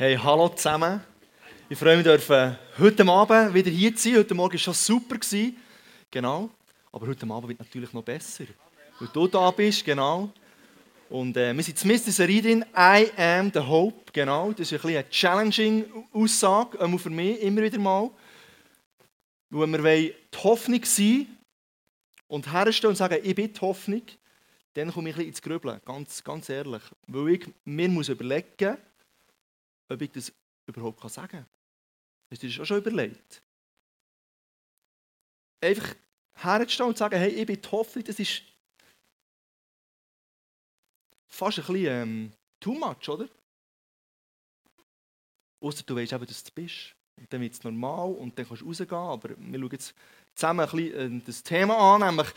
Hey, hallo zusammen. Ich freue mich, dürfen heute Abend wieder hier zu sein. Heute Morgen war schon super. Genau. Aber heute Abend wird natürlich noch besser. Weil du da bist, genau. Und äh, wir sind zumindest in der Serie drin, I am the Hope. Genau. Das ist ein eine challenging Aussage, auch für mich immer wieder mal. Weil wir die Hoffnung sein und herstellen und sagen, ich bin die Hoffnung, dann komme ich ein bisschen ins Grübeln. Ganz, ganz ehrlich. Weil ich mir muss überlegen muss, ob ich das überhaupt sagen kann. Hast du dir das auch schon überlegt? Einfach herzustehen und sagen, hey, ich bin die Hoffnung, das ist fast ein bisschen ähm, too much, oder? Außer du weißt eben, dass du bist. Und dann wird es normal und dann kannst du rausgehen. Aber wir schauen jetzt zusammen ein bisschen äh, das Thema an, nämlich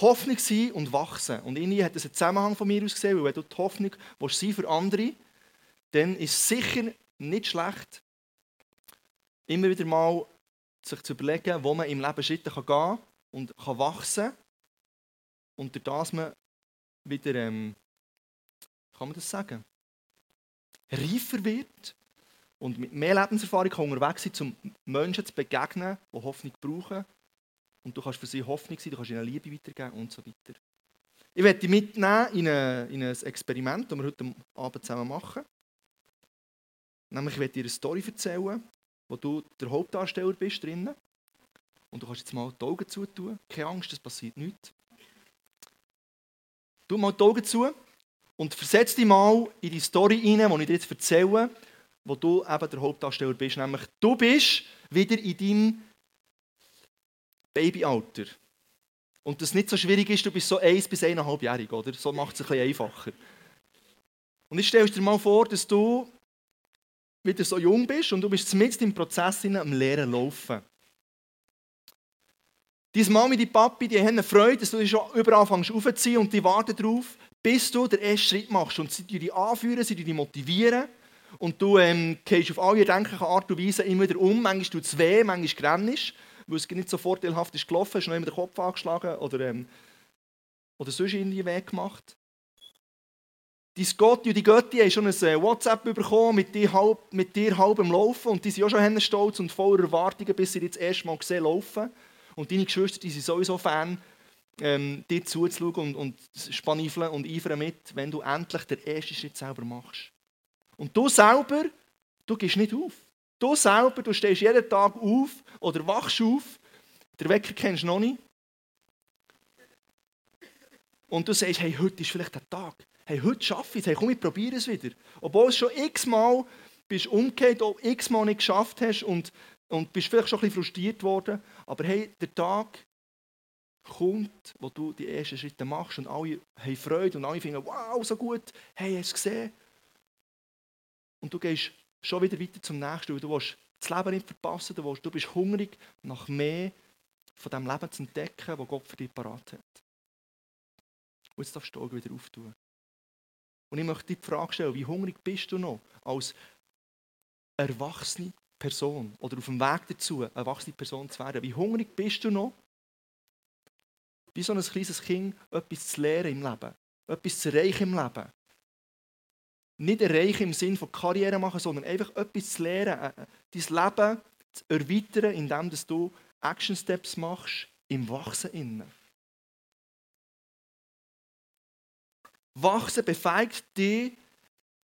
Hoffnung sein und wachsen. Und irgendwie hat das einen Zusammenhang von mir aus gesehen, weil wenn du die Hoffnung willst sein für andere dann ist es sicher nicht schlecht, immer wieder mal sich zu überlegen, wo man im Leben Schritte gehen kann und kann wachsen kann. Und durch das man wieder, ähm, kann man das sagen, reifer wird und mit mehr Lebenserfahrung kann unterwegs sein, um Menschen zu begegnen, die Hoffnung brauchen. Und du kannst für sie Hoffnung sein, du kannst ihnen Liebe weitergeben und so weiter. Ich werde dich mitnehmen in, eine, in ein Experiment, das wir heute Abend zusammen machen. Nämlich, ich werde dir eine Story erzählen, wo du der Hauptdarsteller bist drinnen. Und du kannst jetzt mal die Augen zutun. Keine Angst, es passiert nichts. Tu mal die Augen zu und versetz dich mal in die Story rein, die ich dir jetzt erzähle, wo du eben der Hauptdarsteller bist. Nämlich, du bist wieder in deinem Babyalter. Und das nicht so schwierig ist, du bist so eins bis eineinhalbjährig, oder? So macht es ein bisschen einfacher. Und ich stelle dir mal vor, dass du wieder so jung bist und du bist mitten im Prozess am Lehren laufen. Deine Mami, die Papi, die haben eine Freude, dass du dich schon überall anfängst aufzuziehen und die warten darauf, bis du den ersten Schritt machst. Und sie dich anführen, sie dich motivieren. Und du ähm, gehst auf alle erdenkliche Art und Weise immer wieder um. Manchmal tut es weh, manchmal grennst weil es nicht so vorteilhaft ist gelaufen, hast noch immer den Kopf angeschlagen oder, ähm, oder sonst irgendwie weh gemacht. Dein Gott und die Götti haben schon ein äh, WhatsApp bekommen mit dir, halb, mit dir halb im Laufen und die sind auch schon stolz und voller Erwartungen, bis sie dich das erste Mal gesehen laufen. Und deine Geschwister die sind sowieso Fan, ähm, dir zuzuschauen und, und spanifeln und eifern mit, wenn du endlich den ersten Schritt selber machst. Und du selber, du gehst nicht auf. Du selber, du stehst jeden Tag auf oder wachst auf. Der Wecker kennst du noch nicht. Und du sagst, hey, heute ist vielleicht der Tag hey, heute schaffe ich es, hey, komm, ich probiere es wieder. Obwohl es schon x-mal bist umgekehrt, x-mal nicht geschafft hast und, und bist vielleicht schon ein bisschen frustriert worden, aber hey, der Tag kommt, wo du die ersten Schritte machst und alle haben Freude und alle finden, wow, so gut, hey, hast du es gesehen? Und du gehst schon wieder weiter zum Nächsten, du willst das Leben nicht verpassen, du, willst, du bist hungrig nach mehr von dem Leben zu entdecken, das Gott für dich parat hat. Und jetzt darfst du die wieder auftun. Und ich möchte dir die Frage stellen, wie hungrig bist du noch als erwachsene Person oder auf dem Weg dazu, eine erwachsene Person zu werden? Wie hungrig bist du noch, wie so ein kleines Kind etwas zu lernen im Leben, etwas zu erreichen im Leben? Nicht erreichen im Sinne von Karriere machen, sondern einfach etwas zu lernen, äh, äh, dein Leben zu erweitern, indem du Action Steps machst im Wachsen innen. Wachsen befähigt dich,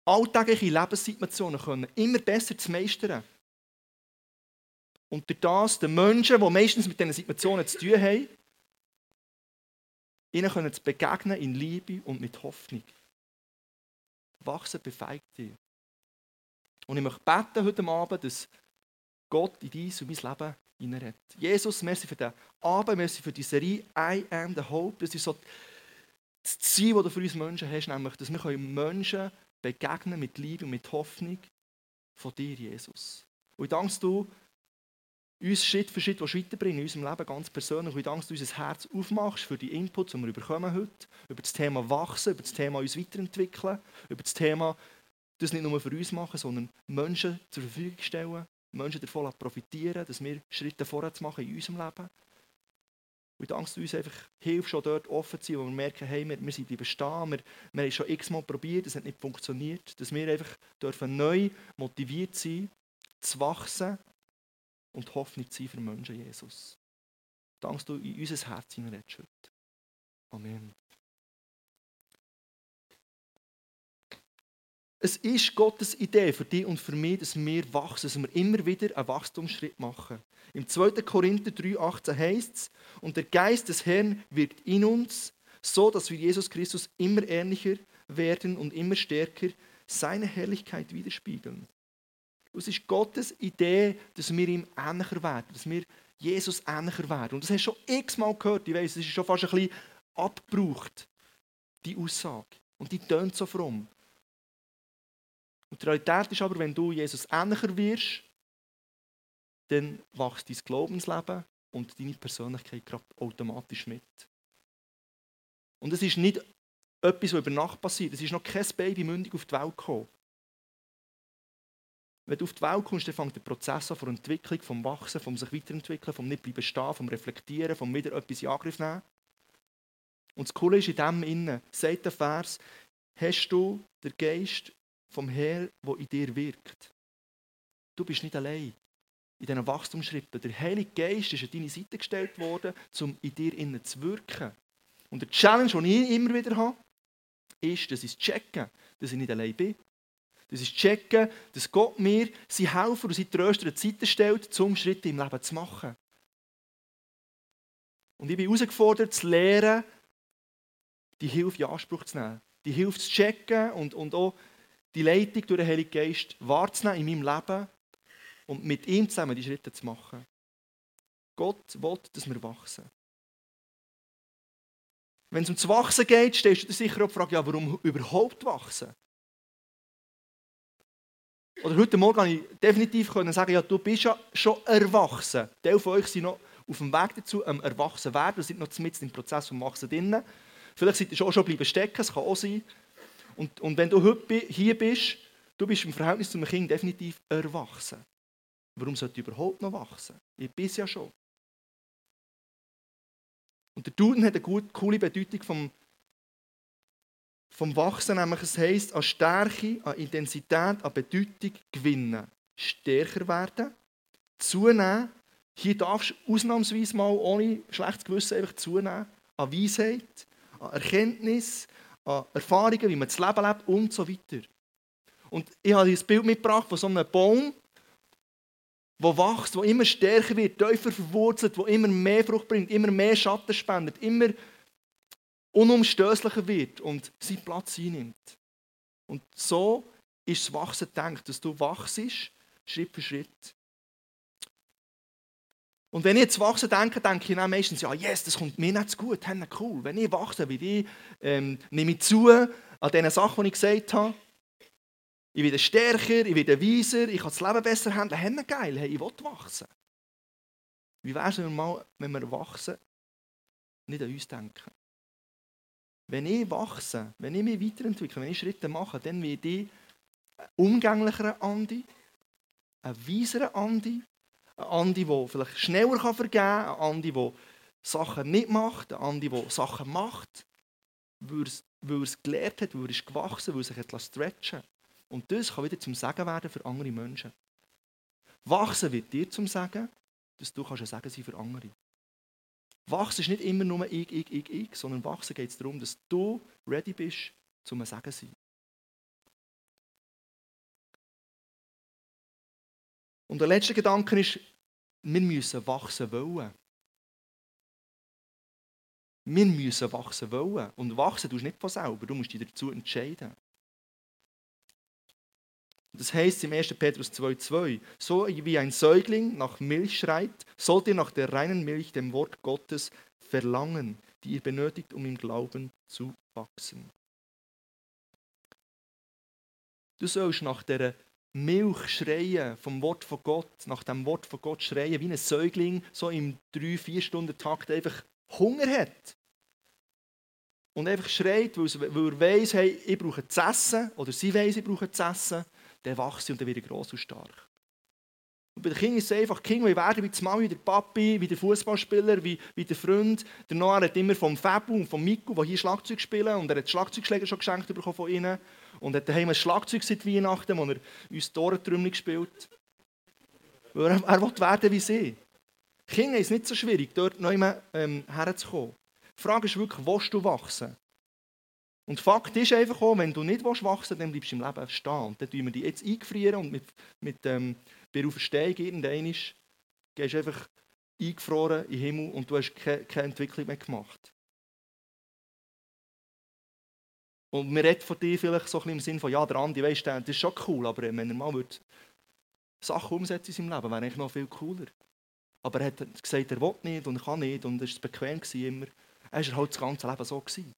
alltägliche Lebenssituationen können immer besser zu meistern. Und durch das den Menschen, die meistens mit diesen Situationen zu tun haben, ihnen können zu begegnen in Liebe und mit Hoffnung. Wachsen befähigt dich. Und ich möchte beten heute Abend, dass Gott in dein und mein Leben hineinredet. Jesus, merci für den Abend, merci für die Serie I am the Hope. Das ist so das Ziel, das du für uns Menschen hast, nämlich, dass wir Menschen begegnen mit Liebe und mit Hoffnung von dir, Jesus. Und ich danke du, uns Schritt für Schritt weiterbringen in unserem Leben ganz persönlich. Und ich danke, dass du unser Herz aufmachst für die Inputs, die wir bekommen heute, über das Thema Wachsen, über das Thema uns weiterentwickeln, über das Thema das nicht nur für uns machen, sondern Menschen zur Verfügung stellen, Menschen davon profitieren, dass wir Schritte vorwärts machen in unserem Leben. Und ich danke uns einfach, hilf schon dort offen zu sein, wo wir merken, hey, wir, wir sind bleiben stehen, wir, wir haben schon x-mal probiert, es hat nicht funktioniert. Dass wir einfach dürfen neu motiviert sein, zu wachsen und Hoffnung zu sein für Menschen, Jesus. Danke, du in unser Herz hineinredest heute. Amen. Es ist Gottes Idee für dich und für mich, dass wir wachsen, dass wir immer wieder einen Wachstumsschritt machen. Im 2. Korinther 3,18 heißt es, und der Geist des Herrn wirkt in uns, so dass wir Jesus Christus immer ähnlicher werden und immer stärker seine Herrlichkeit widerspiegeln. Es ist Gottes Idee, dass wir ihm ähnlicher werden, dass wir Jesus ähnlicher werden. Und das hast du schon x-mal gehört. Ich weiß, es ist schon fast ein bisschen abgebraucht, die Aussage. Und die tönt so fromm. Und die Realität ist aber, wenn du Jesus ähnlicher wirst, dann wächst dein Glaubensleben und deine Persönlichkeit gerade automatisch mit. Und es ist nicht etwas, was über Nacht passiert. Es ist noch kein Baby mündig auf die Welt gekommen. Wenn du auf die Welt kommst, dann fängt der Prozess an von Entwicklung, vom Wachsen, vom sich weiterentwickeln, vom nicht bleiben stehen, vom Reflektieren, vom wieder etwas in Angriff nehmen. Und das Coole ist in dem Innen, sagt der Vers, hast du den Geist vom Herrn, der in dir wirkt. Du bist nicht allein in diesen Wachstumsschritten. Der Heilige Geist ist an deine Seite gestellt worden, um in dir innen zu wirken. Und der Challenge, den ich immer wieder habe, ist, dass ich checken, dass ich nicht allein bin. Das ist checken, dass Gott mir sein Helfer und sein Tröster an die Seite stellt, um Schritte im Leben zu machen. Und ich bin herausgefordert, zu lernen, die Hilfe in Anspruch zu nehmen. Die Hilfe zu checken und, und auch die Leitung durch den Heiligen Geist wahrzunehmen in meinem Leben und mit ihm zusammen die Schritte zu machen. Gott will, dass wir wachsen. Wenn es um das Wachsen geht, stellst du dir sicher auch die Frage, ja, warum überhaupt wachsen? Oder heute Morgen konnte ich definitiv sagen, ja, du bist ja schon erwachsen. Teil von euch sind noch auf dem Weg dazu, am erwachsen werden. Ihr seid noch mitten im Prozess vom Wachsen drin. Vielleicht seid ihr schon, schon bleiben stecken, das kann auch sein. Und, und wenn du heute hier bist, du bist im Verhältnis zu einem Kind definitiv erwachsen. Warum sollte ich überhaupt noch wachsen? Ich bin ja schon. Und der Duden hat eine gute, coole Bedeutung vom, vom Wachsen, nämlich es heisst, an Stärke, an Intensität, an Bedeutung gewinnen, stärker werden, zunehmen. Hier darfst du ausnahmsweise mal ohne schlechtes Gewissen einfach zunehmen, an Weisheit, an Erkenntnis, an Erfahrungen, wie man das Leben lebt und so weiter. Und ich habe dieses Bild mitgebracht von so einem Baum, der wächst, der immer stärker wird, tiefer verwurzelt, der immer mehr Frucht bringt, immer mehr Schatten spendet, immer unumstößlicher wird und seinen Platz einnimmt. Und so ist das Wachsen gedacht, dass du wachst, Schritt für Schritt. Und wenn ich jetzt wachsen denke, denke ich meistens, ja, yes, das kommt mir nicht zu gut, hey, cool. Wenn ich wachse, wie ich, ähm, nehme ich zu an den Sachen, die ich gesagt habe. Ich werde stärker, ich werde weiser, ich kann das Leben besser handeln. Hey, geil, hey, ich will wachsen. Wie wäre es, mal, wenn wir wachsen, nicht an uns denken? Wenn ich wachse, wenn ich mich weiterentwickle, wenn ich Schritte mache, dann werde ich ein umgänglicherer Andi, ein weiserer Andi, ein Andi, der vielleicht schneller vergeben kann, ein Andi, der Sachen nicht macht, ein Andi, der Sachen macht, weil er es gelernt hat, weil er ist gewachsen, weil er sich etwas stretchen Und das kann wieder zum Sagen werden für andere Menschen. Wachsen wird dir zum Sagen, dass du ein Sagen sein für andere. Wachsen ist nicht immer nur ich, ich, ich, ich, sondern wachsen geht es darum, dass du ready bist, zum ein Sagen zu sein. Und der letzte Gedanke ist, wir müssen wachsen wollen. Wir müssen wachsen wollen. Und wachsen tust du nicht von selber, du musst dich dazu entscheiden. Das heißt im 1. Petrus 2,2: So wie ein Säugling nach Milch schreit, sollt ihr nach der reinen Milch, dem Wort Gottes, verlangen, die ihr benötigt, um im Glauben zu wachsen. Du sollst nach der Milch schreien, vom Wort von Gott, nach dem Wort von Gott schreien, wie ein Säugling so im 3-4 Stunden Takt einfach Hunger hat. Und einfach schreit, weil, er weiss, hey, ich brauche zu essen, oder sie weiss, ich brauche zu essen, dann wächst sie und dann wird er gross und stark. Und bei den Kindern ist es einfach, die Kinder werden wie die Mami, wie der Papi, wie der Fußballspieler, wie, wie der Freund. Der Noah hat immer vom Fabu und vom Miku, die hier Schlagzeug spielen, und er hat Schlagzeugschläger schon geschenkt bekommen von ihnen. Und hat daheim ein Schlagzeug seit Weihnachten, wo er uns Torentrümmel gespielt. Weil er, er will werden wie sie. Kinder ist nicht so schwierig, dort neu ähm, herzukommen. Die Frage ist wirklich, willst du wachsen? Und Fakt ist einfach auch, wenn du nicht wachsen willst, dann bleibst du im Leben stehen. Und dann tun wir dich jetzt eingefrieren und mit, mit ähm, bei Auferstehung irgendwann gehst du einfach eingefroren in den Himmel und du hast keine, keine Entwicklung mehr gemacht. Und wir reden von dir vielleicht so ein bisschen im Sinne von, ja, der Andi, weißt du, das ist schon cool, aber wenn er mal würde Sachen umsetzen in seinem Leben, wäre eigentlich noch viel cooler. Aber er hat gesagt, er will nicht und kann nicht und es war bequem immer. Er war halt das ganze Leben so. Gewesen.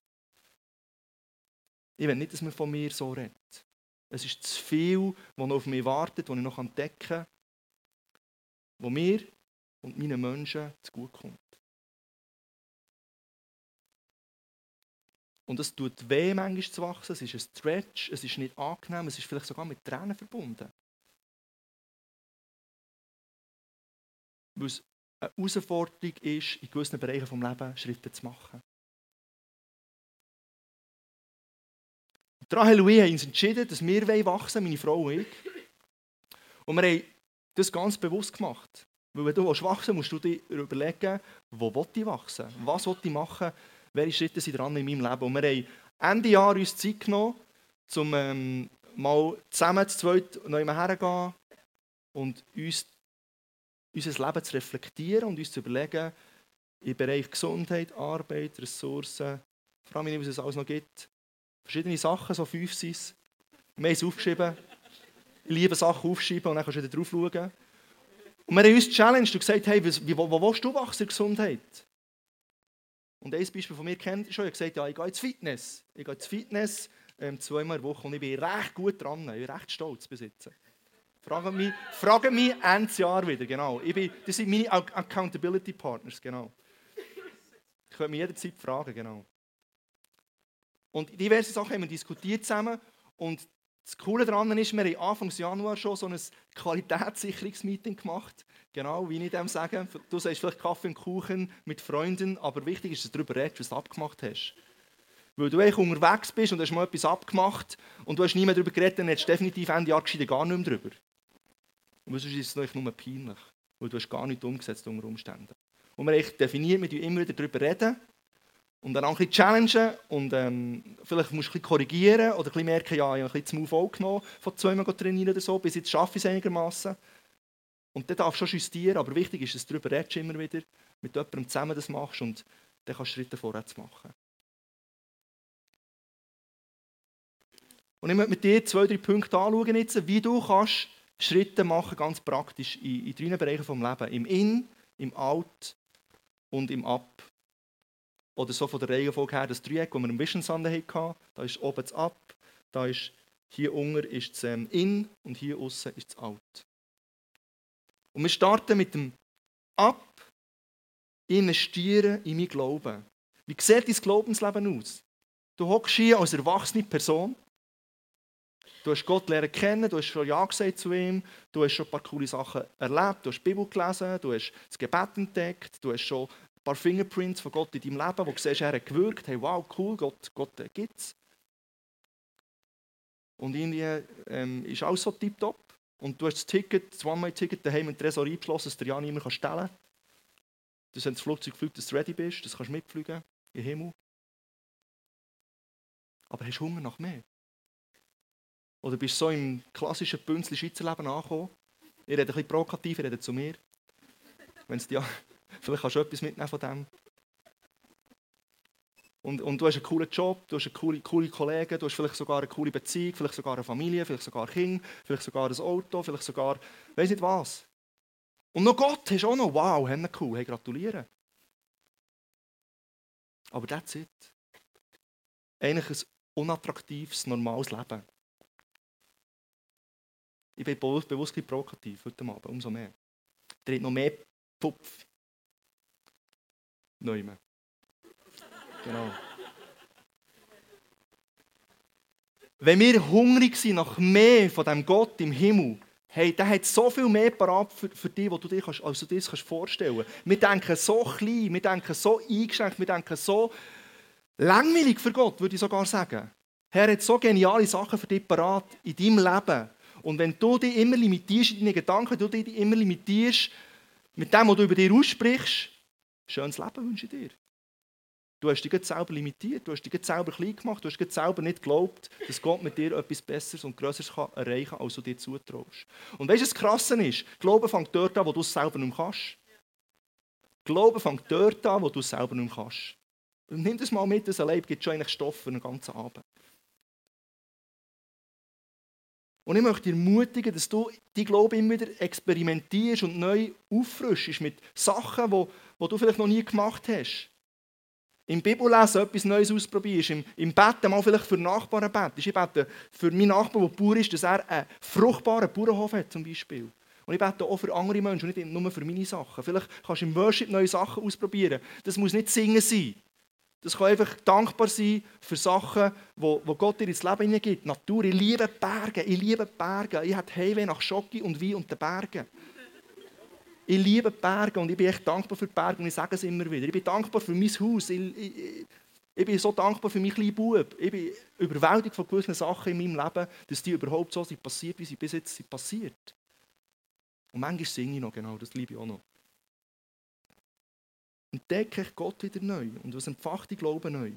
Ich will nicht, dass man von mir so redet. Es ist zu viel, was noch auf mich wartet, was ich noch entdecken kann, was mir und meinen Menschen zugutekommt. Und es tut weh, manchmal zu wachsen. Es ist ein Stretch, es ist nicht angenehm, es ist vielleicht sogar mit Tränen verbunden. Weil es eine Herausforderung ist, in gewissen Bereichen des Lebens Schritte zu machen. Rahel und ich haben uns entschieden, dass wir wachsen meine Frau und ich. Und wir haben das ganz bewusst gemacht. Weil wenn du wachsen musst du dir überlegen, wo ich wachsen Was will ich machen? Welche Schritte sind dran in meinem Leben? Und wir haben Ende Jahr uns Zeit genommen, um ähm, mal zusammen zu zweit neu herzugehen und uns unser Leben zu reflektieren und uns zu überlegen, im Bereich Gesundheit, Arbeit, Ressourcen, vor allem, was es alles noch gibt, verschiedene Sachen, so fünf sind es. Wir haben es aufgeschrieben. Ich liebe Sachen aufschreiben und dann kannst du wieder drauf schauen. Und wir haben uns challenged und gesagt, hey, wo, wo willst du wachsen in Gesundheit? Und ein Beispiel von mir kennt schon. Ich habe gesagt, ja, ich gehe ins Fitness. Ich gehe ins Fitness ähm, zweimal der Woche und ich bin recht gut dran. Ich bin recht stolz besitzen. Fragen mich, fragen mich Ende Jahr wieder, genau. Ich bin, das sind meine Accountability Partners, genau. Ich könnte mich jederzeit fragen, genau. Und diverse Sachen haben wir diskutiert zusammen. Und das Coole daran ist, wir haben Anfang Januar schon so ein Qualitätssicherungsmeeting gemacht. Genau, wie ich dem sage. Du sagst vielleicht Kaffee und Kuchen mit Freunden, aber wichtig ist, dass du darüber redest, was du abgemacht hast. Weil du eigentlich unterwegs bist und hast mal etwas abgemacht und du hast nie mehr darüber geredet, dann hättest du definitiv Ende Jahr gar nicht mehr darüber. Und sonst ist es nur peinlich, weil du hast gar nicht umgesetzt unter Umständen. Und wir haben definiert, wir immer wieder darüber reden und dann auch ein bisschen challengen und ähm, vielleicht musst du ein bisschen korrigieren oder ein bisschen merken, ja, ich habe ein bisschen zu Move aufgenommen, von zweimal trainieren oder so, bis jetzt schaffe ich es einigermaßen. Und dann darfst du schon justieren, aber wichtig ist, dass du darüber redest immer wieder, mit jemandem zusammen das machst und dann kannst du Schritte vorwärts machen. Und ich möchte mit dir zwei, drei Punkte anschauen, jetzt, wie du kannst Schritte machen, ganz praktisch, in, in drei Bereichen des Lebens. Im In, im Out und im Ab. Oder so von der Reihenfolge her das Dreieck, das wir im Vision Sunday hatten. Da ist oben das Ab, da ist hier unten ist das ähm, In und hier außen ist das Out. Und wir starten mit dem Ab, investieren in mein Glauben. Wie sieht dein Glaubensleben aus? Du hockst hier als erwachsene Person. Du hast Gott lernen kennen, du hast schon Ja gesagt zu ihm, du hast schon ein paar coole Sachen erlebt, du hast die Bibel gelesen, du hast das Gebet entdeckt, du hast schon paar Fingerprints von Gott in deinem Leben, wo du siehst, er hat gewirkt, hey, wow, cool, Gott, Gott äh, gibt es. Und irgendwie ähm, ist alles so tiptop. Und du hast das Ticket, das One-Way-Ticket daheim im Tresor eingeschlossen, dass der ja nicht mehr stellen kann. Du wenn das Flugzeug fliegt, dass du ready bist, das kannst du mitfliegen im Himmel. Aber hast du Hunger nach mehr? Oder bist du so im klassischen Bünzli Schweizer Leben angekommen? Ich rede ein bisschen provokativ, ich rede zu mir. Wenn es dir Vielleicht kannst du etwas mitnehmen von dem. Und, und du hast einen coolen Job, du hast coole, coole Kollegen, du hast vielleicht sogar eine coole Beziehung, vielleicht sogar eine Familie, vielleicht sogar Kinder, vielleicht sogar ein Auto, vielleicht sogar, weiß nicht was. Und noch Gott hast du auch noch. Wow, haben cool, hey, gratuliere. Aber that's it. Eigentlich ein unattraktives, normales Leben. Ich bin bewusst, provokativ heute Abend, umso mehr. Der hat noch mehr Pupf Neumann. Genau. Wenn wir hungrig sind nach mehr von dem Gott im Himmel, hey, der hat so viel mehr parat für, für dich, was du dir kannst, als du dir das vorstellen kannst. Wir denken so klein, wir denken so eingeschränkt, wir denken so langweilig für Gott, würde ich sogar sagen. Er hat so geniale Sachen für dich parat in deinem Leben. Und wenn du dich immer limitierst in deinen Gedanken, du dich immer limitierst mit dem, was du über dir aussprichst, schönes Leben wünsche ich dir. Du hast dich selber limitiert, du hast dich selber klein gemacht, du hast selber nicht geglaubt, dass Gott mit dir etwas Besseres und Größeres erreichen kann, als du dir zutraust. Und weißt du, was krass ist? Glauben fängt dort an, wo du es selber nicht mehr kannst. Glauben fängt dort an, wo du es selber nicht mehr kannst. Und nimm das mal mit, das Leib gibt schon eigentlich Stoff für den ganzen Abend. Und ich möchte ermutigen, dass du die Glaube immer wieder experimentierst und neu auffrischst mit Sachen, die, die du vielleicht noch nie gemacht hast. Im Bibellesen etwas Neues ausprobierst, im, im Betten mal vielleicht für Nachbarn betest. Ich bete für meinen Nachbarn, der Bauer ist, dass er einen fruchtbaren Bauernhof hat zum Beispiel. Und ich bete auch für andere Menschen und nicht nur für meine Sachen. Vielleicht kannst du im Worship neue Sachen ausprobieren. Das muss nicht singen sein. Das kann einfach dankbar sein für Sachen, die Gott dir ins Leben hineingibt. Natur, ich liebe Berge, ich liebe Berge. Ich habe Heimweh nach Schocke und Wein und den Bergen. Ich liebe Berge und ich bin echt dankbar für die Berge und ich sage es immer wieder. Ich bin dankbar für mein Haus. Ich, ich, ich bin so dankbar für meinen kleinen Bub. Ich bin überwältigt von gewissen Sachen in meinem Leben, dass die überhaupt so sind passiert, wie sie bis jetzt sind passiert. Und manchmal singe ich noch genau, das liebe ich auch noch. Entdecke ich Gott wieder neu und was entfacht die Glauben neu.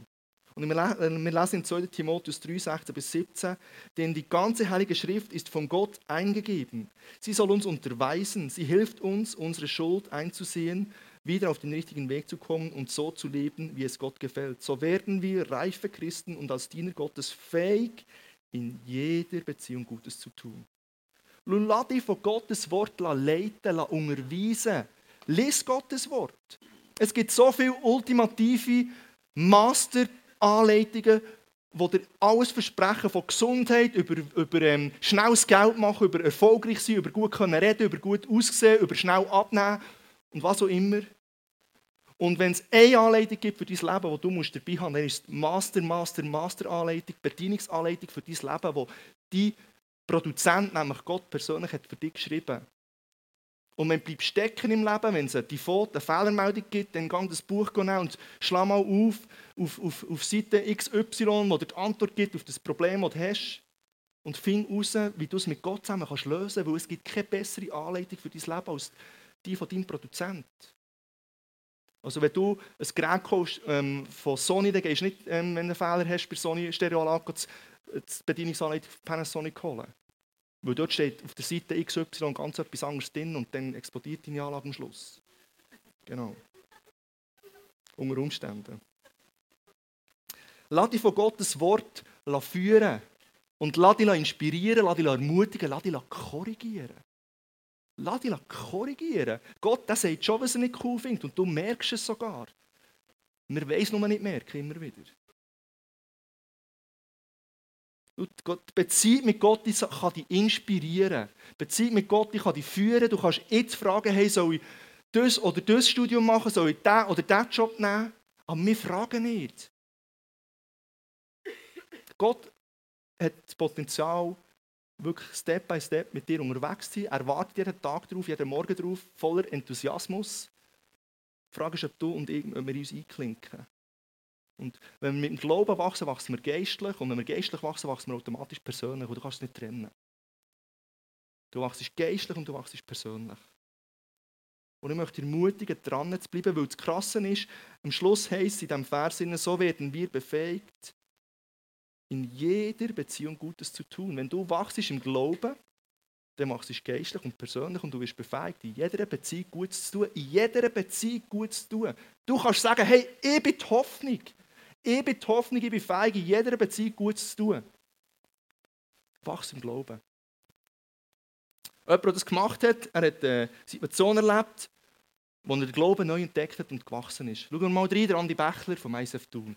Und wir lesen in 2 Timotheus 3, 16 bis 17, denn die ganze Heilige Schrift ist von Gott eingegeben. Sie soll uns unterweisen, sie hilft uns, unsere Schuld einzusehen, wieder auf den richtigen Weg zu kommen und so zu leben, wie es Gott gefällt. So werden wir reife Christen und als Diener Gottes fähig, in jeder Beziehung Gutes zu tun. Lass dich von Gottes Wort leiten, unterweisen. Lies Gottes Wort. Es gibt so viele ultimative Master- Anleitungen, die dir alles versprechen von Gesundheit, über, über ähm, schnelles Geld machen, über erfolgreich sein, über gut können reden, über gut aussehen, über schnell abnehmen und was auch immer. Und wenn es eine Anleitung gibt für dein Leben, die du musst dabei haben dann ist es Master, Master, Master Anleitung, Bedienungsanleitung für dein Leben, wo die Produzent, nämlich Gott persönlich, hat für dich geschrieben hat. Und wenn du stecken im Leben, wenn es eine Default, eine Fehlermeldung gibt, dann geh das Buch und schlag mal auf, auf, auf, auf Seite XY, wo dir die Antwort gibt auf das Problem, das du hast. Und find heraus, wie du es mit Gott zusammen kannst lösen kannst, weil es gibt keine bessere Anleitung für dein Leben als die von deinem Produzent. Also wenn du ein Gerät kaufst ähm, von Sony, dann gehst du nicht, ähm, wenn du einen Fehler hast bei Sony Stereoanlage, die Bedienungsanleitung von Panasonic holen. Weil dort steht auf der Seite XY ganz etwas anderes drin und dann explodiert deine Anlage am Schluss. Genau. Unter Umständen. Lass dich von Gottes Wort führen und lass dich inspirieren, lass dich ermutigen, lass dich korrigieren. Lass dich korrigieren. Gott der sagt schon, was er nicht cool findet und du merkst es sogar. Wir weiss nur nicht merken, immer wieder. Die Beziehung mit Gott kann dich inspirieren. Die Beziehung mit Gott kann dich führen. Du kannst jetzt fragen, hey, soll ich das oder das Studium machen, soll ich diesen oder diesen Job nehmen? Aber wir fragen nicht. Gott hat das Potenzial, wirklich Step by Step mit dir unterwegs zu sein. Er wartet jeden Tag darauf, jeden Morgen darauf, voller Enthusiasmus. Die Frage ist, ob du und ich, ob wir uns einklinken. Und wenn wir mit dem Glauben wachsen, wachsen wir geistlich. Und wenn wir geistlich wachsen, wachsen wir automatisch persönlich. Und du kannst es nicht trennen. Du wachst geistlich und du wachst persönlich. Und ich möchte dich ermutigen, dran zu bleiben, weil das Krasse ist, am Schluss heisst es in diesem Vers, so werden wir befähigt, in jeder Beziehung Gutes zu tun. Wenn du wachst im Glauben, dann machst du geistlich und persönlich und du wirst befähigt, in jeder Beziehung Gutes zu tun. In jeder Beziehung Gutes zu tun. Du kannst sagen, hey, ich bin die Hoffnung. Ich bin die Hoffnung, ich bin fähig, in jeder Beziehung Gutes zu tun. Wachs im Glauben. Jemand, der das gemacht hat, er hat eine Situation erlebt, wo er den Glauben neu entdeckt hat und gewachsen ist. Schauen wir mal rein, der Andi Bächler vom ISF Thun.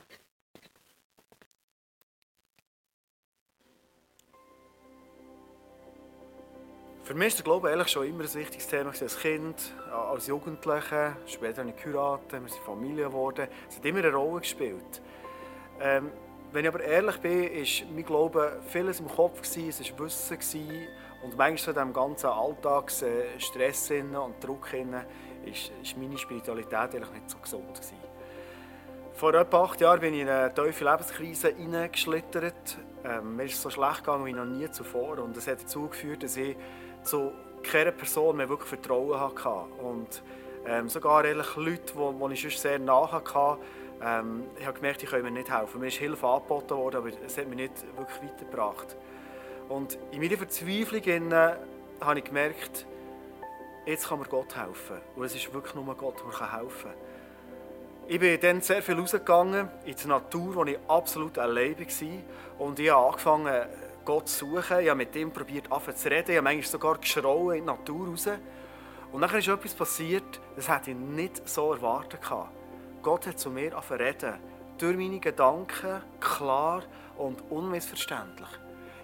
Für mich ist der Glaube eigentlich schon immer ein wichtiges Thema als Kind, als Jugendliche. Später habe ich geheiratet, wir sind Familie geworden. Es hat immer eine Rolle gespielt. Ähm, wenn ich aber ehrlich bin, ist mein Glaube vieles im Kopf, gewesen, es war Wissen gewesen, und manchmal in diesem ganzen Alltagsstress und Druck ist meine Spiritualität eigentlich nicht so gesund gewesen. Vor etwa acht Jahren bin ich in eine tiefe Lebenskrise hineingeschlittert. Ähm, mir ist es so schlecht gegangen wie noch nie zuvor. Und das hat dazu geführt, dass ich zu keiner Person mehr wirklich Vertrauen hatte. Und ähm, sogar ehrlich Leute, die ich sonst sehr nahe hatte, ähm, ich habe gemerkt, die können mir nicht helfen. Mir ist Hilfe angeboten worden, aber es hat mich nicht wirklich weitergebracht. Und in meiner Verzweiflung habe ich gemerkt, jetzt kann mir Gott helfen. Und es ist wirklich nur Gott, der helfen kann. Ich bin dann sehr viel rausgegangen in die Natur, wo ich absolut allein war. Und ich habe angefangen, Gott zu suchen. Ich habe mit ihm probiert, zu reden. Ich habe manchmal sogar geschrauen in die Natur raus. Und dann ist etwas passiert, das hätte ich nicht so erwartet. Gott hat zu mir reden. Durch meine Gedanken, klar und unmissverständlich.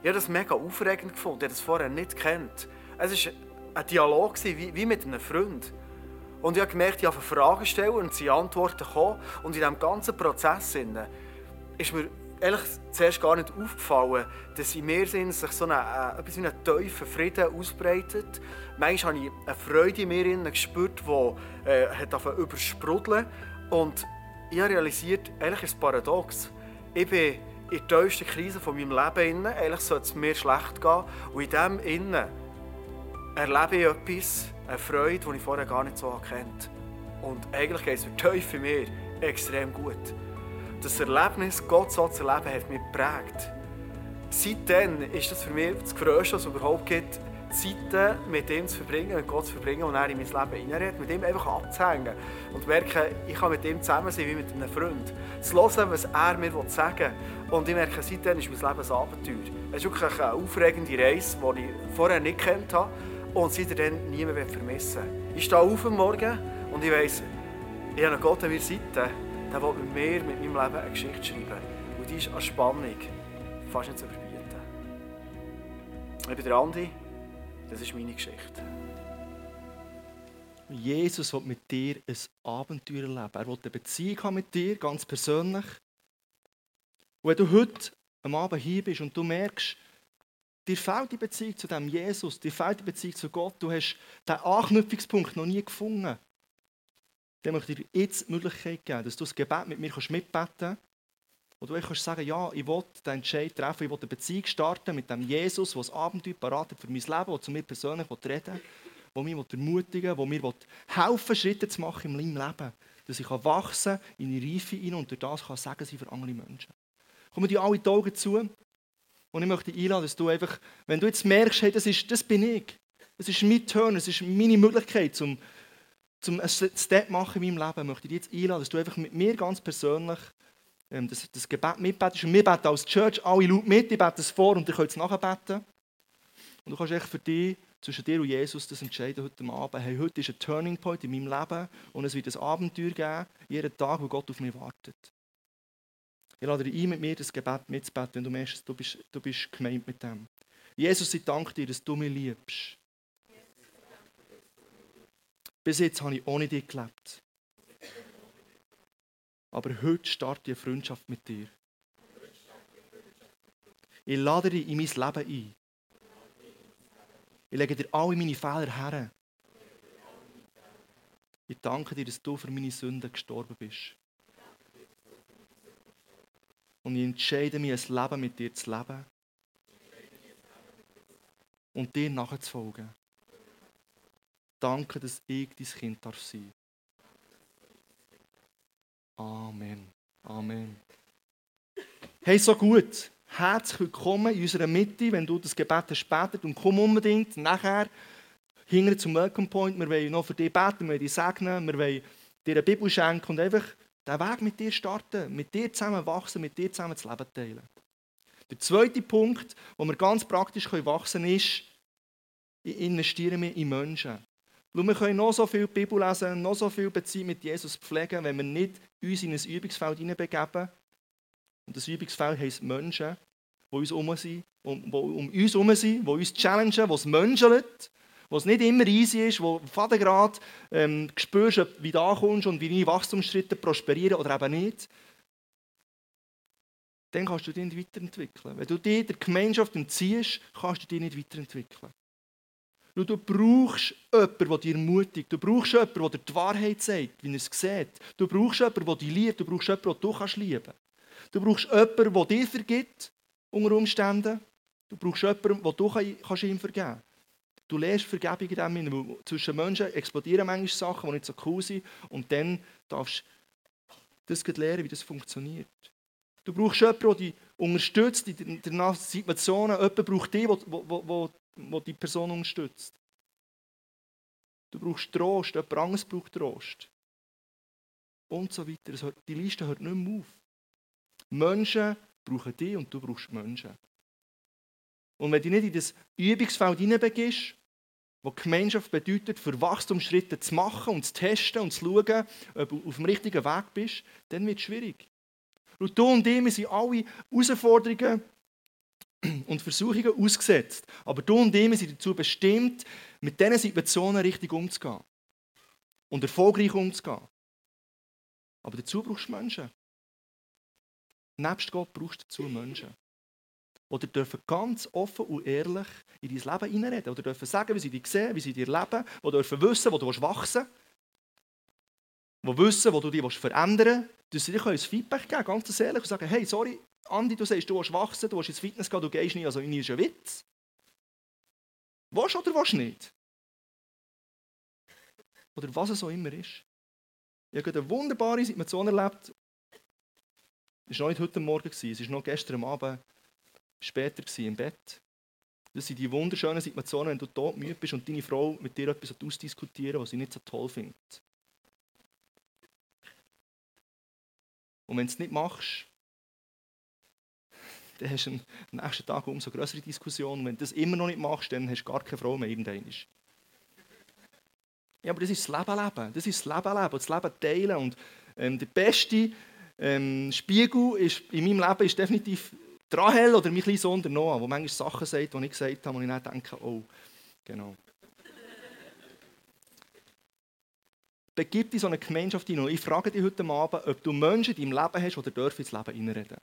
Ich habe das mega aufregend gefunden. Ich habe das vorher nicht kennt. Es war ein Dialog wie mit einem Freund. Und ich habe gemerkt, ich habe Fragen stellen und sie Antworten gekommen. Und in diesem ganzen Prozess ist mir ehrlich zuerst gar nicht aufgefallen, dass in mir sich so äh, etwas wie ein tiefer Frieden ausbreitet. Manchmal habe ich eine Freude in mir gespürt, die äh, hat übersprudeln Und ich habe realisiert, eigentlich ist es paradox. Ich bin in der tiefsten Krise von meinem Leben. Eigentlich sollte es mir schlecht gehen. Und in dem Innen erlebe ich etwas, eine Freude, die ich vorher gar nicht so kennt. Und eigentlich geht es mir tief für mir extrem gut. Das Erlebnis, Gott so zu erleben, hat mich geprägt. Seitdem ist das für mich das Größte, was es überhaupt gibt, Zeiten mit ihm zu verbringen, mit Gott zu verbringen und er in mein Leben hineinredet, mit ihm einfach abzuhängen und merken, ich kann mit ihm zusammen sein wie mit einem Freund. Zu hören, was er mir sagen will. Und ich merke, seitdem ist mein Leben ein Abenteuer. Es ist wirklich eine aufregende Reise, die ich vorher nicht kennt habe und seitdem niemand vermissen will. Ich stehe auf am Morgen und ich weiss, ich habe einen Gott an meiner Seite, der will mit mir, mit meinem Leben eine Geschichte schreiben. Und die ist an Spannung fast nicht zu überbieten. Ich bin der Andi, das ist meine Geschichte. Jesus will mit dir ein Abenteuer erleben. Er will eine Beziehung haben mit dir, ganz persönlich. Und wenn du heute am Abend hier bist und du merkst, Dir fehlt die Beziehung zu dem Jesus, dir fehlt die Beziehung zu Gott. Du hast den Anknüpfungspunkt noch nie gefunden. Dann möchte ich dir jetzt die Möglichkeit geben, dass du das Gebet mit mir mitbeten kannst. Und du kannst sagen, ja, ich will den Entscheid treffen, ich will eine Beziehung starten mit dem Jesus, der das Abenteuer parat für mein Leben, der zu mir persönlich reden will, der mich ermutigen will, der mir helfen Schritte zu machen in meinem Leben. Dass ich wachsen kann, in die Reife hinein und durch das kann sagen sein für andere Menschen. Kommen die alle die Augen zu. Und ich möchte dich einladen, dass du einfach, wenn du jetzt merkst, hey, das, ist, das bin ich, das ist mein Turn, das ist meine Möglichkeit, um, um einen Step machen in meinem Leben, möchte ich dich jetzt einladen, dass du einfach mit mir ganz persönlich das, das Gebet mitbetest. Und wir beten als Church alle laut mit, ich bete es vor und ihr könnt es nachbeten. Und du kannst echt für dich, zwischen dir und Jesus, das entscheiden heute Abend. Hey, heute ist ein Turning Point in meinem Leben und es wird ein Abenteuer geben, jeden Tag, wo Gott auf mich wartet. Ich lade dich ein, mit mir das Gebet mitzubeten, wenn du merkst, du bist, du bist gemeint mit dem. Jesus, ich danke dir, dass du mich liebst. Bis jetzt habe ich ohne dich gelebt. Aber heute starte ich eine Freundschaft mit dir. Ich lade dich in mein Leben ein. Ich lege dir alle meine Fehler her. Ich danke dir, dass du für meine Sünden gestorben bist. Und ich entscheide mich, ein Leben mit dir zu leben. Und dir nachzufolgen. Danke, dass ich dein Kind darf sein Amen. Amen. Hey, so gut. Herzlich willkommen in unserer Mitte, wenn du das Gebet hast betet. Und komm unbedingt nachher hinter zum Welcome Point. Wir wollen noch für dich beten, wir wollen dich segnen, wir wollen dir eine Bibel schenken und einfach den Weg mit dir starten, mit dir zusammen wachsen, mit dir zusammen das Leben teilen. Der zweite Punkt, wo wir ganz praktisch wachsen können, ist, ich investiere mich in Menschen. Schau, wir können noch so viel Bibel lesen, noch so viel Beziehung mit Jesus pflegen, wenn wir nicht uns in ein Übungsfeld hineinbegeben. Und das Übungsfeld heisst Menschen, die uns um, sind, um, um uns herum sind, die uns challengen, die es menscheln, wo es nicht immer easy ist, wo gerade ähm, spürst, wie du ankommst und wie deine Wachstumsschritte prosperieren oder eben nicht. dann kannst du dich nicht weiterentwickeln. Wenn du dich der Gemeinschaft entziehst, kannst du dich nicht weiterentwickeln. Du, du brauchst jemanden, der dich ermutigt. Du brauchst jemanden, der dir die Wahrheit sagt, wie er es sieht. Du brauchst jemanden, der dich liebt. Du brauchst jemanden, den du kannst lieben kannst. Du brauchst jemanden, der dir vergibt, unter Umständen. Du brauchst jemanden, den du kannst ihm vergeben kannst. Du lernst Vergebung in dem Sinne, zwischen Menschen explodieren manchmal Sachen, die nicht so cool sind. Und dann darfst du das lernen, wie das funktioniert. Du brauchst jemanden, der dich unterstützt in den Situationen. Jemand braucht dich, der die Person unterstützt. Du brauchst Trost, jemand anderes braucht Trost. Und so weiter. Die Liste hört nicht mehr auf. Menschen brauchen dich und du brauchst Menschen. Und wenn du nicht in das Übungsfeld hineinbegibst, wo Gemeinschaft bedeutet, für Wachstumsschritte zu machen und zu testen und zu schauen, ob du auf dem richtigen Weg bist, dann wird es schwierig. Und du und ich, wir sind alle Herausforderungen und Versuchungen ausgesetzt. Aber du und ich, sind dazu bestimmt, mit diesen Situationen richtig umzugehen. Und erfolgreich umzugehen. Aber dazu brauchst du Menschen. Nebst Gott brauchst du dazu Menschen. Oder dürfen ganz offen und ehrlich in dein Leben hineinreden. Oder dürfen sagen, wie sie dich sehen, wie sie dir leben. Die dürfen wissen, wo du wachsen willst. Die wissen, wo du dich verändern willst. Dass sie dir ein Feedback geben ganz ehrlich, und sagen, hey, sorry, Andi, du sagst, du willst wachsen, du willst ins Fitness gehen, du gehst nicht, also in ist ein Witz. Willst oder willst nicht? Oder was es auch immer ist. Ich habe eine wunderbare Situation erlebt. Es war noch nicht heute Morgen, es war noch gestern Abend später im Bett. Das sind die wunderschönen Situationen, wenn du tot müde bist und deine Frau mit dir etwas ausdiskutieren was sie nicht so toll findet. Und wenn du es nicht machst, dann hast du am nächsten Tag umso größere Diskussionen. Wenn du das immer noch nicht machst, dann hast du gar keine Frau mehr irgendwann. Ja, aber das ist das Leben leben. Das ist das Leben leben, das Leben teilen. Und ähm, der beste ähm, Spiegel ist, in meinem Leben ist definitiv Rahel oder mein kleiner Sohn der Noah, der manchmal Sachen sagt, die ich gesagt habe, und ich dann denke, oh, genau. Begib dich so eine Gemeinschaft hinein. Ich frage dich heute Abend, ob du Menschen in deinem Leben hast, die dürfen ins Leben hineinreden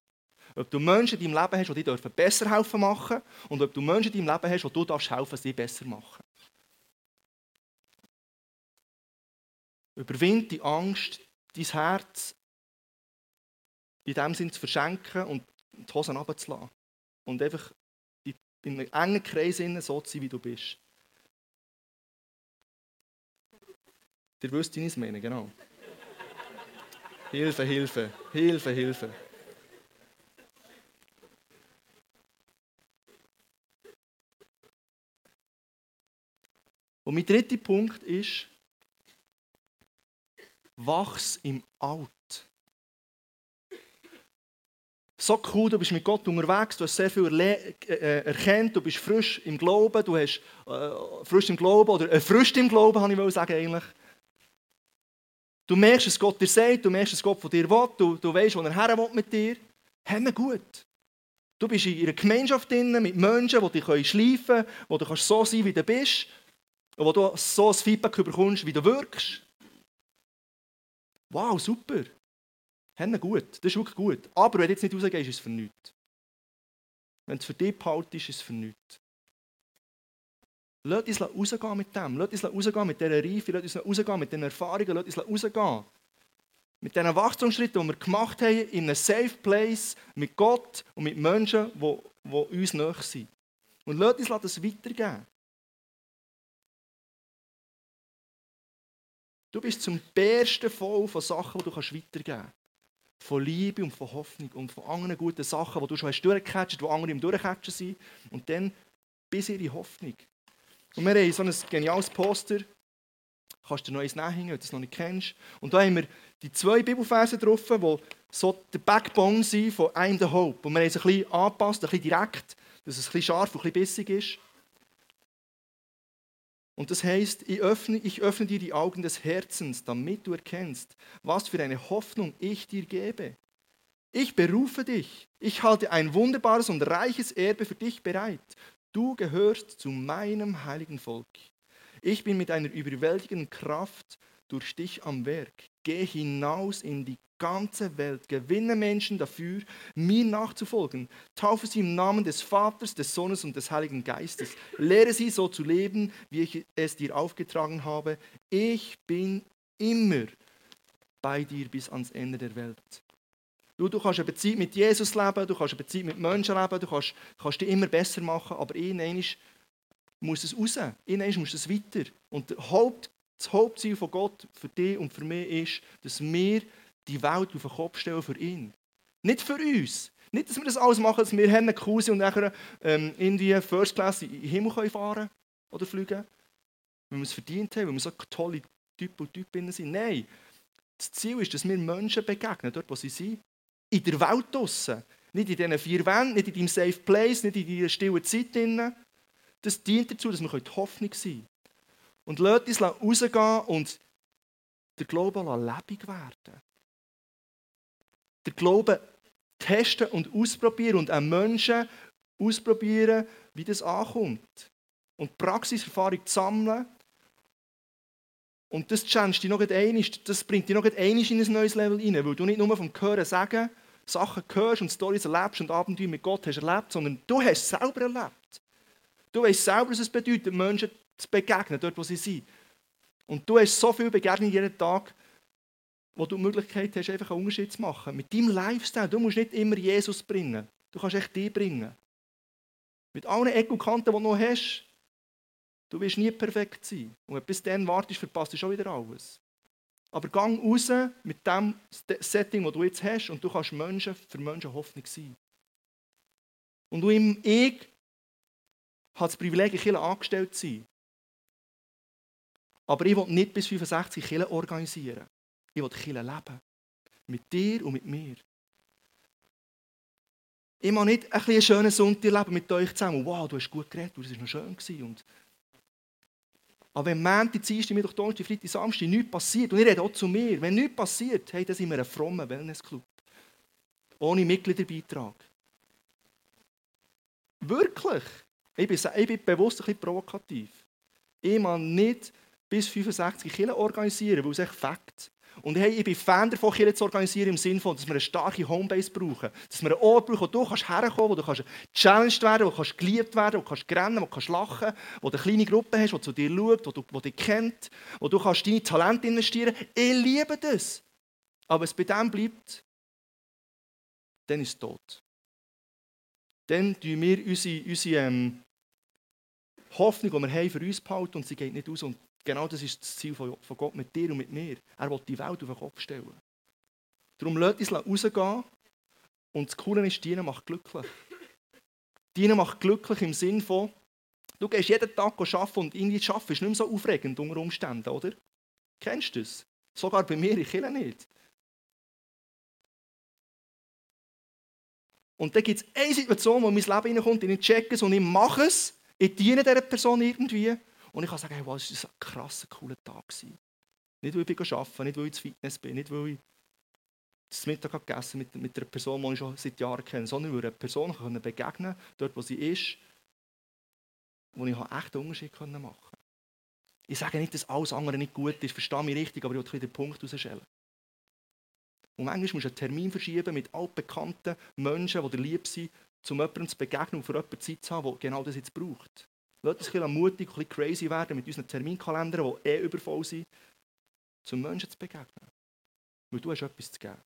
Ob du Menschen in deinem Leben hast, die dir besser helfen machen und ob du Menschen in deinem Leben hast, die du darfst helfen, sie besser machen. Überwind die Angst, dein Herz in dem Sinn zu verschenken und die Hosen runterzulassen. Und einfach in einem engen Kreis so zu sein, wie du bist. Ihr wisst, es meine, genau. Hilfe, Hilfe, Hilfe, Hilfe. Und mein dritter Punkt ist, wachs im Alt so cool, du bist mit Gott unterwegs, du hast sehr viel äh, äh, erkannt, du bist frisch im Glauben, du hast äh, frisch im Glauben oder frisch im Glauben, habe ich sagen eigentlich. Du merkst, dass Gott dir sagt, du merkst, dass Gott von dir will, du, du weißt, wo er her will mit dir. Haben gut. Du bist in einer Gemeinschaft drin, mit Menschen, die dich schleifen können, wo du so sein wie du bist, wo du so ein Feedback bekommst, wie du wirkst. Wow, super. Haben gut, das ist wirklich gut. Aber wenn du jetzt nicht rausgehst, ist es für nichts. Wenn es für dich behaltest, ist es für nichts. Lass uns rausgehen mit dem. Lass uns rausgehen mit dieser Reife. Lass uns rausgehen mit diesen Erfahrungen. Lass uns rausgehen. Mit diesen Wachstumsschritten, die wir gemacht haben, in einem Safe Place, mit Gott und mit Menschen, die, die uns nahe sind. Und lass uns das weitergeben. Du bist zum Besten voll von Sachen, die du weitergeben kannst von Liebe und von Hoffnung und von anderen guten Sachen, die du schon hast durchgecatcht, die andere im Durchcatchen sind. Und dann bis ihre Hoffnung. Und wir haben so ein geniales Poster. Kannst du dir noch eins nachhängen, wenn du es noch nicht kennst. Und da haben wir die zwei Bibelverse drauf, die so der Backbone sind von I'm the Hope. Und wir haben es ein bisschen angepasst, ein bisschen direkt, dass es ein bisschen scharf und ein bisschen bissig ist. Und das heißt, ich öffne, ich öffne dir die Augen des Herzens, damit du erkennst, was für eine Hoffnung ich dir gebe. Ich berufe dich. Ich halte ein wunderbares und reiches Erbe für dich bereit. Du gehörst zu meinem heiligen Volk. Ich bin mit einer überwältigenden Kraft durch dich am Werk. Geh hinaus in die ganze Welt, gewinne Menschen dafür, mir nachzufolgen. Taufe sie im Namen des Vaters, des Sohnes und des Heiligen Geistes. Lehre sie so zu leben, wie ich es dir aufgetragen habe. Ich bin immer bei dir bis ans Ende der Welt. Du, du kannst eine Beziehung mit Jesus leben, du kannst eine Beziehung mit Menschen leben, du kannst, kannst dich immer besser machen, aber irgendwann muss es raus, irgendwann muss es weiter. Und Haupt, das Hauptziel von Gott für dich und für mich ist, dass wir die Welt auf den Kopf stellen für ihn. Nicht für uns. Nicht, dass wir das alles machen, dass wir haben sind und nachher ähm, irgendwie First Class in den Himmel können fahren oder fliegen. Wenn wir es verdient haben, wenn wir so tolle Typen und Typinnen sind. Nein. Das Ziel ist, dass wir Menschen begegnen, dort wo sie sind in der Welt draussen. Nicht in diesen vier Wänden, nicht in deinem Safe Place, nicht in deiner stillen Zeit. Das dient dazu, dass wir die Hoffnung sein können. Und lasst uns rausgehen und der Glaube lebendig werden. Der Glaube testen und ausprobieren und an Menschen ausprobieren, wie das ankommt. Und Praxiserfahrung sammeln. Und das challenge dich noch einmal, das bringt dich noch einmal in ein neues Level rein, weil du nicht nur vom Hören sagen Sachen hörst und Storys erlebst und Abenteuer mit Gott hast erlebt, sondern du hast es selber erlebt. Du weißt selber, was es bedeutet, Menschen zu begegnen, dort wo sie sind. Und du hast so viel Begegnungen jeden Tag, wo du die Möglichkeit hast, einfach einen Unterschied zu machen. Mit deinem Lifestyle. Du musst nicht immer Jesus bringen. Du kannst echt dich bringen. Mit allen Ecken und Kanten, die du noch hast. Du wirst nie perfekt sein. Und wenn du bis dann wartest, verpasst du schon wieder alles. Aber gang raus mit dem Setting, das du jetzt hast, und du kannst Menschen für Menschen Hoffnung sein. Und du im Ich hat das Privileg, in Kirche angestellt zu sein. Aber ich will nicht bis 65 Kirche organisieren. Ich will Kirche leben. Mit dir und mit mir. Ich will nicht ein einen schönen Sonntag leben mit euch zusammen. Wow, du hast gut geredet, das war noch schön. Und aber wenn Montag, Dienstag, Mittwoch, Donnerstag, Freitag, Samstag nichts passiert, und ich rede auch zu mir, wenn nichts passiert, hey, dann sind wir ein frommer Wellnessclub. Ohne Mitgliederbeitrag. Wirklich. Ich bin, ich bin bewusst ein bisschen provokativ. Ich will nicht bis 65 Kilo organisieren, weil es echt Fakt und hey, ich bin Fan davon, Kirche zu organisieren, im Sinne von, dass wir eine starke Homebase brauchen. Dass wir einen Ort brauchen, wo du kannst herkommen kannst, wo du challenged werden wo du geliebt werden wo du kannst rennen wo du kannst lachen wo du eine kleine Gruppe hast, die zu dir schaut, wo du, wo dich kennt, wo du kannst deine Talente investieren kannst. Ich liebe das. Aber es bei dem bleibt, dann ist es tot. Dann tun wir unsere, unsere ähm, Hoffnung, die wir haben, für uns behalten und sie geht nicht aus. Und Genau das ist das Ziel von Gott mit dir und mit mir. Er will die Welt auf den Kopf stellen. Darum lasst uns rausgehen. Und das Coole ist, Dienen macht glücklich. Dienen macht glücklich im Sinn von, du gehst jeden Tag arbeiten und irgendwie arbeiten ist nicht mehr so aufregend unter Umständen, oder? Kennst du das? Sogar bei mir, ich kenne nicht. Und dann gibt es eine Situation, wo mein Leben reinkommt, und ich checke es und ich mache es. Ich diene dieser Person irgendwie. Und ich kann sagen, hey, wow, das war ein krasser, cooler Tag. Nicht, weil ich arbeite, nicht, weil ich ins Fitness bin, nicht, weil ich das Mittag gegessen mit, mit einer Person, die ich schon seit Jahren kenne, sondern weil ich einer Person begegnen konnte, dort, wo sie ist, wo ich echt einen Unterschied machen konnte. Ich sage nicht, dass alles andere nicht gut ist, verstehe mich richtig, aber ich will den Punkt herausstellen. Und manchmal musst du einen Termin verschieben mit altbekannten Menschen, die dir lieb sind, um jemandem zu begegnen und für jemanden Zeit zu haben, der genau das jetzt braucht. Lasst uns ein bisschen mutig, ein bisschen crazy werden mit unseren Terminkalendern, die eh übervoll sind, zum Menschen zu begegnen. Weil du hast etwas zu geben.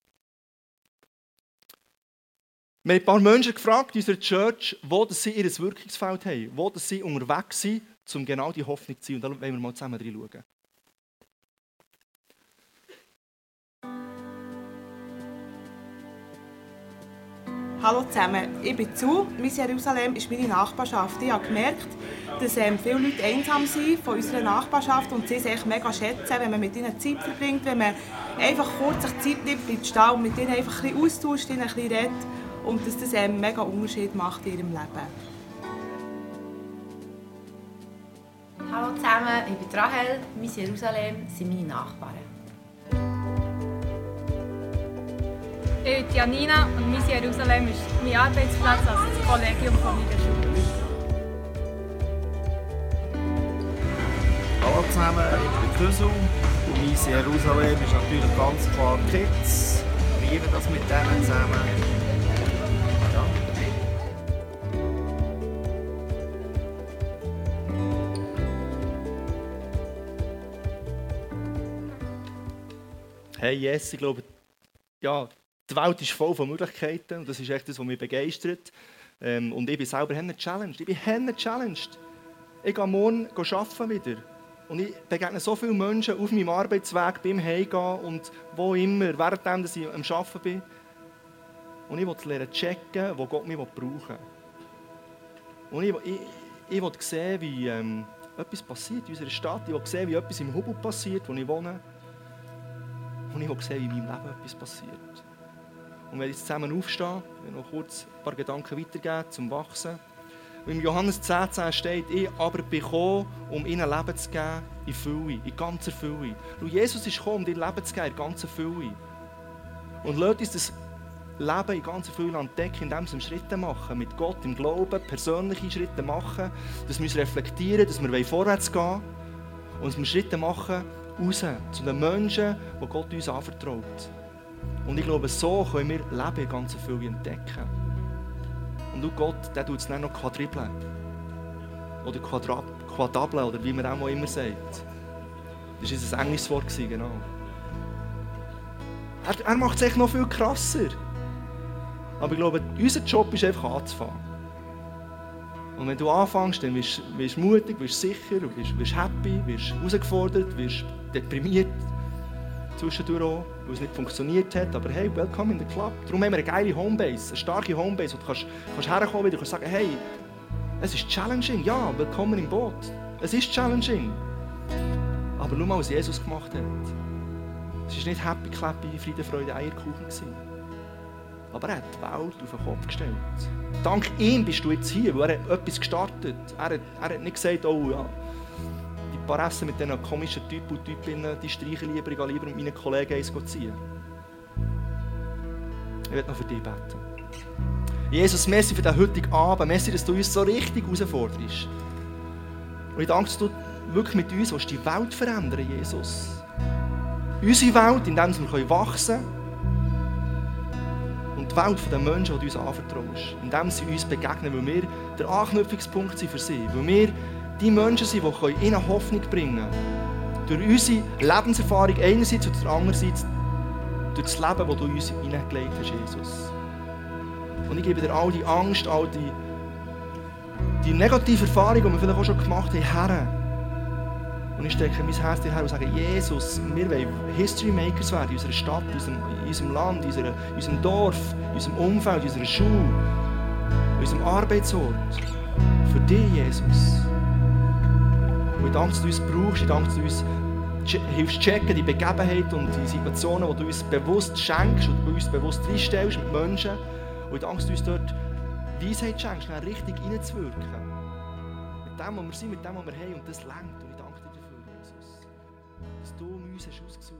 Wir haben ein paar Menschen gefragt in unserer Church, wo sie ihr Wirkungsfeld haben, wo sie unterwegs sind, um genau die Hoffnung zu sein. Und da wollen wir mal zusammen reinschauen. Hallo zusammen, ich bin zu. Miss Jerusalem ist meine Nachbarschaft. Ich habe gemerkt, dass ähm, viele Leute einsam sind von unserer Nachbarschaft und sie es mega schätzen, wenn man mit ihnen Zeit verbringt, wenn man einfach kurz sich Zeit nimmt, bleibt stehen und mit ihnen einfach ein bisschen austauscht, ihnen ein bisschen redet und dass das ähm, mega Unterschied macht in ihrem Leben. Hallo zusammen, ich bin Rahel, Miss Jerusalem sind meine Nachbarn. Ich bin Janina und mein Jerusalem ist mein Arbeitsplatz als das Kollegium von meiner Schule. Hallo zusammen, ich bin Küssel Miss Jerusalem ist natürlich ganz klar Kids. Wir lieben das mit denen zusammen. Hey, yes, ich glaube, ja, die Welt ist voll von Möglichkeiten und das ist echt das, was mich begeistert. Ähm, und ich bin selber henne challenged. Ich bin henne challenged. Ich gehe morgen arbeiten wieder. Und ich begegne so viele Menschen auf meinem Arbeitsweg, beim Heimgehen und wo immer, während ich am Arbeiten bin. Und ich will lernen checken, wo Gott mich brauchen will. Und ich, ich, ich will sehen, wie ähm, etwas passiert in unserer Stadt. Ich will sehen, wie etwas im Hubel passiert, wo ich wohne. Und ich will sehen, wie in meinem Leben etwas passiert. Und wenn ich jetzt zusammen aufstehen, ich noch kurz ein paar Gedanken weitergeben zum Wachsen. Und Im Johannes 10, 10 steht, ich aber bin gekommen, um ihnen Leben zu geben, in Fülle, in ganzer Fülle. Und Jesus ist gekommen, um dir Leben zu geben, in ganzer Fülle. Und lasst uns das Leben in ganzer Fülle entdecken, indem wir Schritte machen, mit Gott im Glauben, persönliche Schritte machen, dass wir uns reflektieren, dass wir vorwärts gehen wollen und dass wir Schritte machen raus zu den Menschen, die Gott uns anvertraut. Und ich glaube, so können wir Leben ganzer Fülle entdecken. Und auch Gott, der tut es dann noch quadripeln. Oder quadrabeln, oder wie man auch immer sagt. Das war ein englisches Wort, genau. Er, er macht es echt noch viel krasser. Aber ich glaube, unser Job ist einfach anzufangen. Und wenn du anfängst, dann wirst du mutig, wirst sicher, wirst happy, wirst herausgefordert, wirst deprimiert. Zwischendurch auch, weil es nicht funktioniert hat. Aber hey, welcome in the club. Darum haben wir eine geile Homebase, eine starke Homebase, wo du kannst, kannst herkommen und kannst sagen, hey, es ist challenging. Ja, willkommen im Boot. Es ist challenging. Aber nur mal, was Jesus gemacht hat. Es war nicht happy, clappy, Friede, Freude, Eierkuchen. Gewesen. Aber er hat die Welt auf den Kopf gestellt. Dank ihm bist du jetzt hier, weil er hat etwas gestartet. Er hat, er hat nicht gesagt, oh ja, paar Essen mit diesen komischen Typen und Typinnen, die streichen lieber, ich lieber mit meinen Kollegen eins ziehen. Ich werde noch für dich beten. Jesus, merci für den heutigen Abend. Merci, dass du uns so richtig herausforderst. Und ich danke, dass du wirklich mit uns willst, die Welt verändern, Jesus. Unsere Welt, in der wir wachsen können die Welt der Menschen, die du uns anvertraust. Indem sie uns begegnen, weil wir der Anknüpfungspunkt sind für sie. Weil wir die Menschen sind, die ihnen Hoffnung bringen können. Durch unsere Lebenserfahrung einerseits und andererseits durch das Leben, das du uns hineingelegt hast, Jesus. Und ich gebe dir all die Angst, all die, die negative Erfahrungen, die wir vielleicht auch schon gemacht haben, her. Und ich stecke mein Herz dir her und sage, Jesus, wir wollen History Makers werden in unserer Stadt, in unserem, in unserem Land, in, in unserem Dorf, in unserem Umfeld, in unserer Schule, in unserem Arbeitsort. Für dich, Jesus. Und ich danke, dass du uns brauchst, ich danke, dass du uns hilfst checken, die Begebenheit und die Situationen, die du uns bewusst schenkst und bei uns bewusst reinstellst mit Menschen. Und ich danke, dass du uns dort Weisheit schenkst, richtig reinzuwirken. Mit dem, was wir sind, mit dem, was wir haben und das lenkt. du uns hast